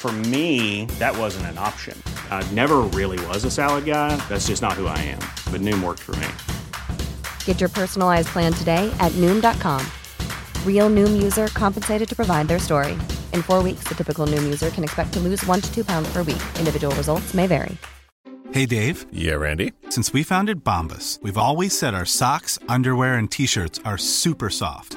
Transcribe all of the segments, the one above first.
For me, that wasn't an option. I never really was a salad guy. That's just not who I am. But Noom worked for me. Get your personalized plan today at Noom.com. Real Noom user compensated to provide their story. In four weeks, the typical Noom user can expect to lose one to two pounds per week. Individual results may vary. Hey, Dave. Yeah, Randy. Since we founded Bombus, we've always said our socks, underwear, and t shirts are super soft.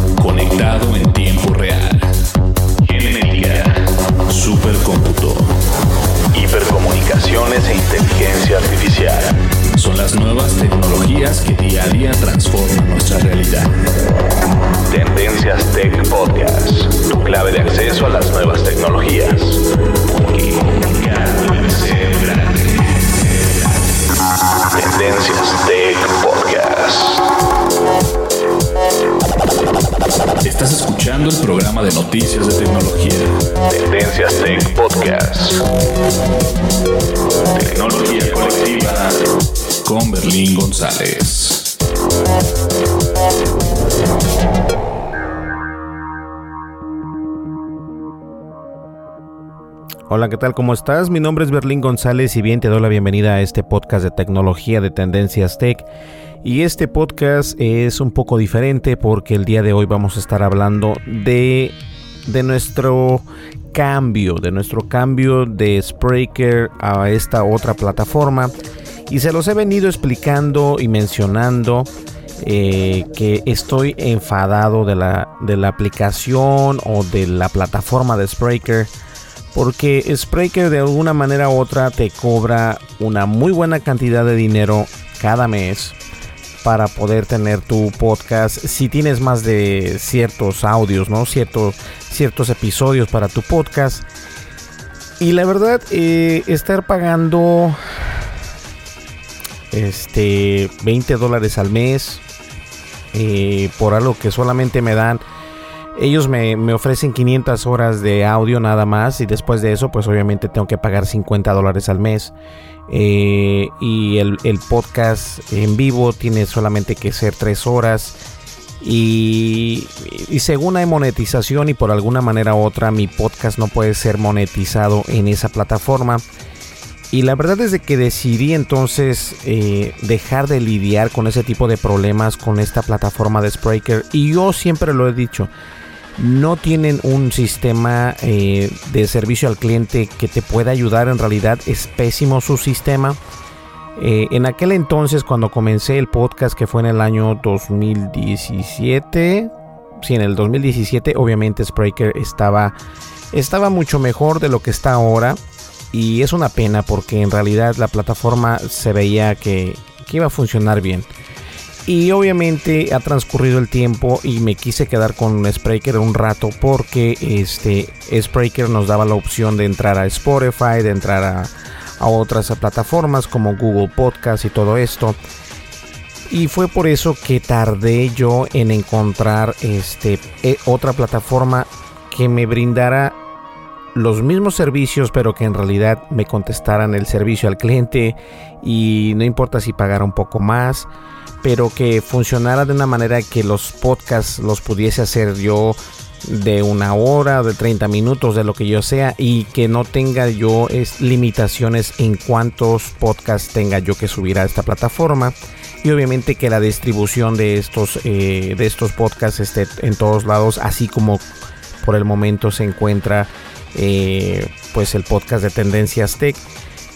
conectado en tiempo real. Genética, supercómputo, hipercomunicaciones e inteligencia artificial. Son las nuevas tecnologías que día a día transforman nuestra realidad. Tendencias Tech Podcast, tu clave de acceso a las nuevas tecnologías. Porque ser. Tendencias Tech Podcast. Estás escuchando el programa de noticias de tecnología. Tendencias Tech Podcast. Tecnología colectiva con Berlín González. Hola, ¿qué tal? ¿Cómo estás? Mi nombre es Berlín González y bien te doy la bienvenida a este podcast de tecnología de Tendencias Tech. Y este podcast es un poco diferente porque el día de hoy vamos a estar hablando de, de nuestro cambio, de nuestro cambio de Spreaker a esta otra plataforma. Y se los he venido explicando y mencionando eh, que estoy enfadado de la, de la aplicación o de la plataforma de Spreaker porque Spreaker de alguna manera u otra te cobra una muy buena cantidad de dinero cada mes para poder tener tu podcast si tienes más de ciertos audios, ¿no? Ciertos, ciertos episodios para tu podcast. Y la verdad, eh, estar pagando este 20 dólares al mes eh, por algo que solamente me dan ellos me, me, ofrecen 500 horas de audio nada más y después de eso pues obviamente tengo que pagar 50 dólares al mes. Eh, y el, el, podcast en vivo tiene solamente que ser 3 horas. Y, y, según hay monetización y por alguna manera u otra mi podcast no puede ser monetizado en esa plataforma y la verdad es de que decidí entonces eh, dejar de lidiar con ese tipo de problemas con esta plataforma de Spreaker. Y yo siempre lo he dicho, no tienen un sistema eh, de servicio al cliente que te pueda ayudar. En realidad es pésimo su sistema. Eh, en aquel entonces, cuando comencé el podcast, que fue en el año 2017, sí, en el 2017, obviamente Spreaker estaba, estaba mucho mejor de lo que está ahora. Y es una pena porque en realidad la plataforma se veía que, que iba a funcionar bien. Y obviamente ha transcurrido el tiempo y me quise quedar con Spreaker un rato porque este Spreaker nos daba la opción de entrar a Spotify, de entrar a, a otras plataformas como Google Podcast y todo esto. Y fue por eso que tardé yo en encontrar este, otra plataforma que me brindara los mismos servicios, pero que en realidad me contestaran el servicio al cliente y no importa si pagara un poco más, pero que funcionara de una manera que los podcasts los pudiese hacer yo de una hora, de 30 minutos, de lo que yo sea, y que no tenga yo es, limitaciones en cuántos podcasts tenga yo que subir a esta plataforma. Y obviamente que la distribución de estos, eh, de estos podcasts esté en todos lados, así como por el momento se encuentra eh, pues el podcast de Tendencias Tech.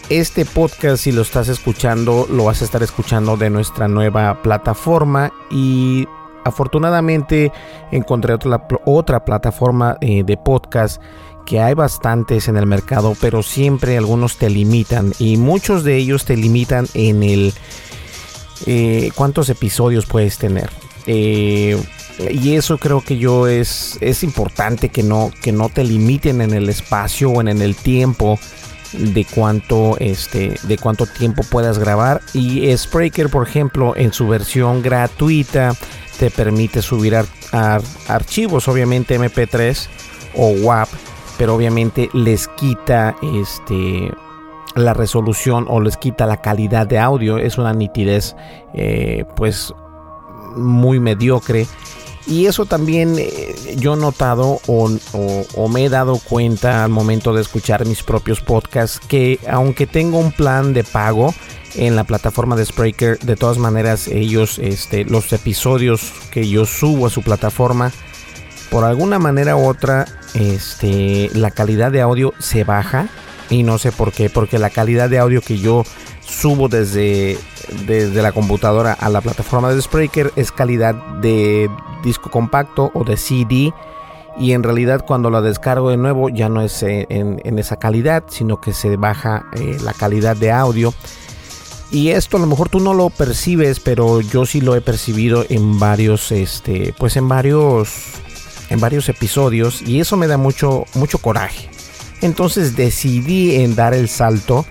este podcast, si lo estás escuchando, lo vas a estar escuchando de nuestra nueva plataforma y afortunadamente encontré otra, otra plataforma eh, de podcast que hay bastantes en el mercado, pero siempre algunos te limitan y muchos de ellos te limitan en el eh, cuántos episodios puedes tener. Eh, y eso creo que yo es, es importante que no, que no te limiten en el espacio o en, el tiempo de cuánto este de cuánto tiempo puedas grabar. Y Spreaker por ejemplo en su versión gratuita te permite subir archivos obviamente MP3 o WAP pero obviamente les quita este la resolución o les quita la calidad de audio. Es una nitidez eh, pues muy mediocre. Y eso también eh, yo he notado o, me he dado cuenta al momento de escuchar mis propios podcasts que aunque tengo un plan de pago en la plataforma de Spreaker, de todas maneras ellos, este, los episodios que yo subo a su plataforma, por alguna manera u otra, este, la calidad de audio se baja. Y no sé por qué, porque la calidad de audio que yo subo desde, desde la computadora a la plataforma de Spreaker es calidad de disco compacto o de CD y en realidad cuando la descargo de nuevo ya no es en, esa calidad sino que se baja eh, la calidad de audio. Y esto a lo mejor tú no lo percibes pero yo sí lo he percibido en varios este pues en varios en varios episodios y eso me da mucho mucho coraje. Entonces decidí en dar el salto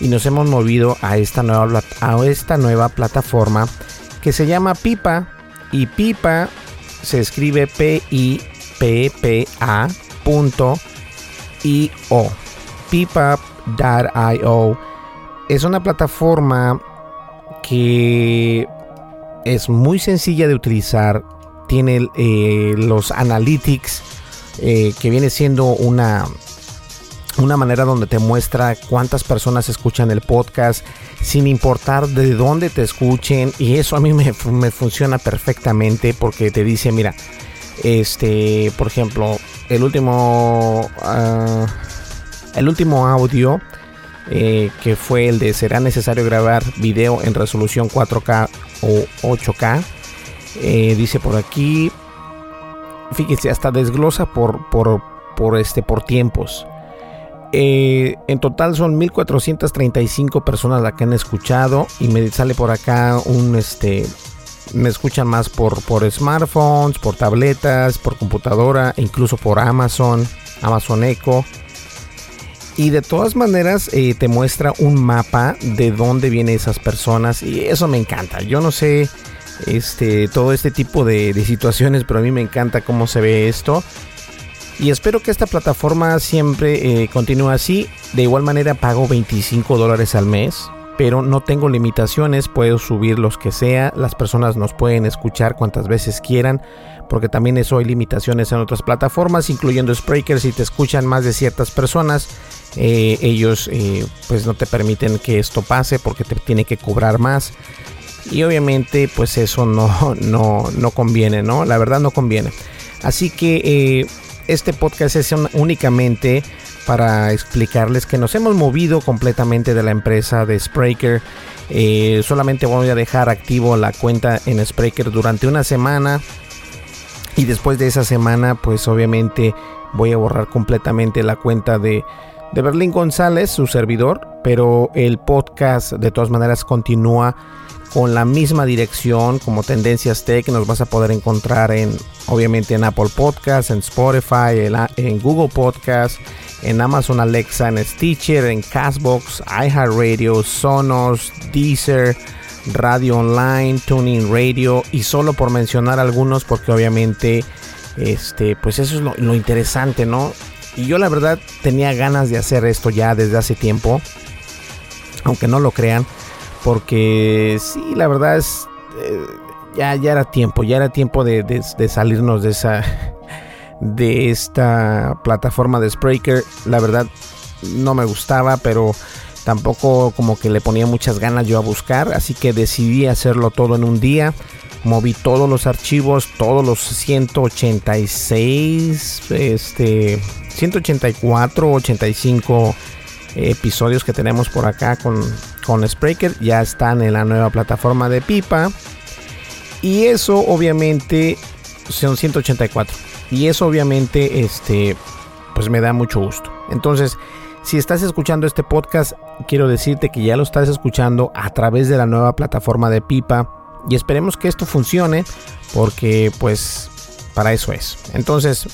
y nos hemos movido a esta nueva, a esta nueva plataforma que se llama Pipa. Y Pipa se escribe P-I-P-P-A punto I-O. Pipa.io es una plataforma que es muy sencilla de utilizar. Tiene eh, los analytics eh, que viene siendo una una manera donde te muestra cuántas personas escuchan el podcast sin importar de dónde te escuchen y eso a mí me, funciona perfectamente porque te dice mira este por ejemplo el último ah, el último audio eh, que fue el de será necesario grabar video en resolución 4K o 8K eh, dice por aquí fíjense hasta desglosa por por por este por tiempos eh, en total son 1435 personas las que han escuchado y me sale por acá un este me escuchan más por, por smartphones, por tabletas, por computadora, incluso por Amazon, Amazon Echo. Y de todas maneras eh, te muestra un mapa de dónde vienen esas personas y eso me encanta. Yo no sé este, todo este tipo de, de situaciones, pero a mí me encanta cómo se ve esto. Y espero que esta plataforma siempre eh, continúe así. De igual manera pago 25 dólares al mes. Pero no tengo limitaciones, puedo subir los que sea, las personas nos pueden escuchar cuantas veces quieran, porque también eso hay limitaciones en otras plataformas, incluyendo Spreaker, si te escuchan más de ciertas personas, eh, ellos eh, pues no te permiten que esto pase porque te tiene que cobrar más. Y obviamente pues eso no, no, no conviene, ¿no? La verdad no conviene. Así que este podcast es únicamente para explicarles que nos hemos movido completamente de la empresa de Spreaker. Eh, solamente voy a dejar activo la cuenta en Spreaker durante una semana. Y después de esa semana, pues obviamente voy a borrar completamente la cuenta de, de Berlín González, su servidor. Pero el podcast de todas maneras continúa con la misma dirección como Tendencias Tech. Nos vas a poder encontrar en, obviamente, en Apple Podcasts, en Spotify, en, Google Podcasts, en Amazon Alexa, en Stitcher, en Castbox, iHeartRadio, Sonos, Deezer, Radio Online, Tuning Radio y solo por mencionar algunos porque obviamente este pues eso es lo, lo interesante, ¿no? Y yo la verdad tenía ganas de hacer esto ya desde hace tiempo, aunque no lo crean porque sí, la verdad es... Eh, ya, ya era tiempo, ya era tiempo de, salirnos de esa... De esta plataforma de Spreaker. La verdad no me gustaba, pero tampoco como que le ponía muchas ganas yo a buscar. Así que decidí hacerlo todo en un día moví todos los archivos, todos los 186, este, 184, 85 episodios que tenemos por acá con, con Spreaker ya están en la nueva plataforma de Pipa. Y eso obviamente son 184. Y eso obviamente este pues me da mucho gusto. Entonces, si estás escuchando este podcast, quiero decirte que ya lo estás escuchando a través de la nueva plataforma de Pipa y esperemos que esto funcione porque pues para eso es. Entonces,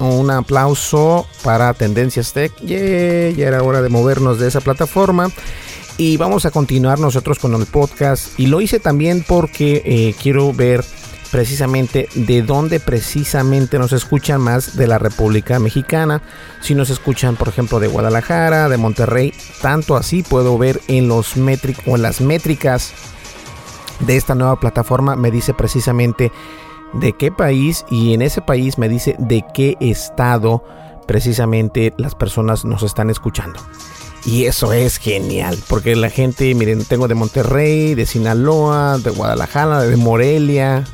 un aplauso para Tendencias Tech. ya era hora de movernos de esa plataforma. Y vamos a continuar nosotros con el podcast. Y lo hice también porque eh, quiero ver precisamente de dónde precisamente nos escuchan más de la República Mexicana. Si nos escuchan, por ejemplo, de Guadalajara, de Monterrey, tanto así puedo ver en los métricos en las métricas de esta nueva plataforma me dice precisamente de qué país y en ese país me dice de qué estado precisamente las personas nos están escuchando. Y eso es genial, porque la gente, miren, tengo de Monterrey, de Sinaloa, de Guadalajara, de Morelia.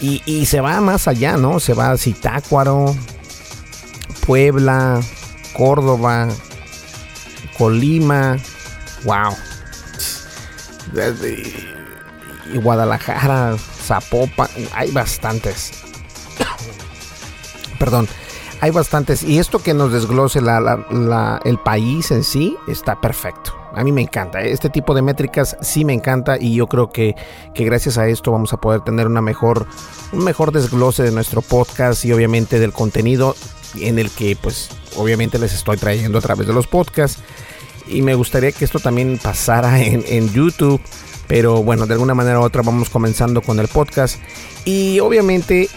Y, se va más allá, ¿no? Se va a Zitácuaro, Puebla, Córdoba, Colima. ¡Wow! Y Guadalajara, Zapopan, hay bastantes. Perdón, hay bastantes. Y esto que nos desglose el país en sí está perfecto. A mí me encanta. Este tipo de métricas sí me encanta y yo creo que, que gracias a esto vamos a poder tener una mejor, un mejor desglose de nuestro podcast y obviamente del contenido en el que pues obviamente les estoy trayendo a través de los podcasts. Y me gustaría que esto también pasara en, en YouTube pero bueno, de alguna manera u otra vamos comenzando con el podcast. Y obviamente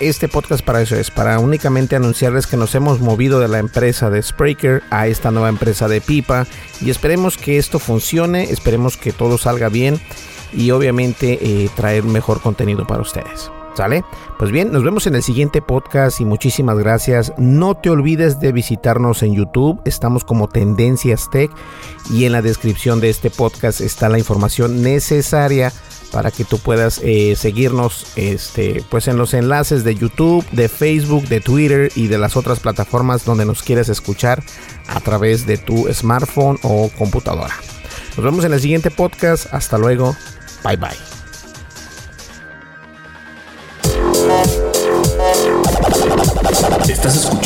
este podcast para eso es, para únicamente anunciarles que nos hemos movido de la empresa de Spreaker a esta nueva empresa de Pipa. Y esperemos que esto funcione, esperemos que todo salga bien y obviamente eh, traer mejor contenido para ustedes. ¿Sale? Pues bien, nos vemos en el siguiente podcast y muchísimas gracias. No te olvides de visitarnos en YouTube, estamos como Tendencias Tech y en la descripción de este podcast está la información necesaria para que tú puedas eh, seguirnos este, pues en los enlaces de YouTube, de Facebook, de Twitter y de las otras plataformas donde nos quieres escuchar a través de tu smartphone o computadora. Nos vemos en el siguiente podcast. Hasta luego. Bye bye.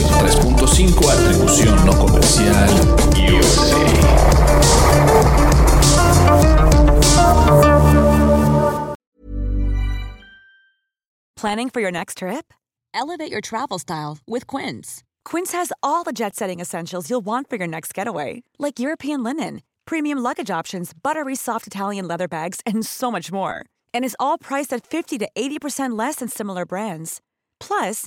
103.5 Atribución no comercial USA. Planning for your next trip? Elevate your travel style with Quince. Quince has all the jet setting essentials you'll want for your next getaway, like European linen, premium luggage options, buttery soft Italian leather bags, and so much more. And is all priced at 50 to 80% less than similar brands. Plus,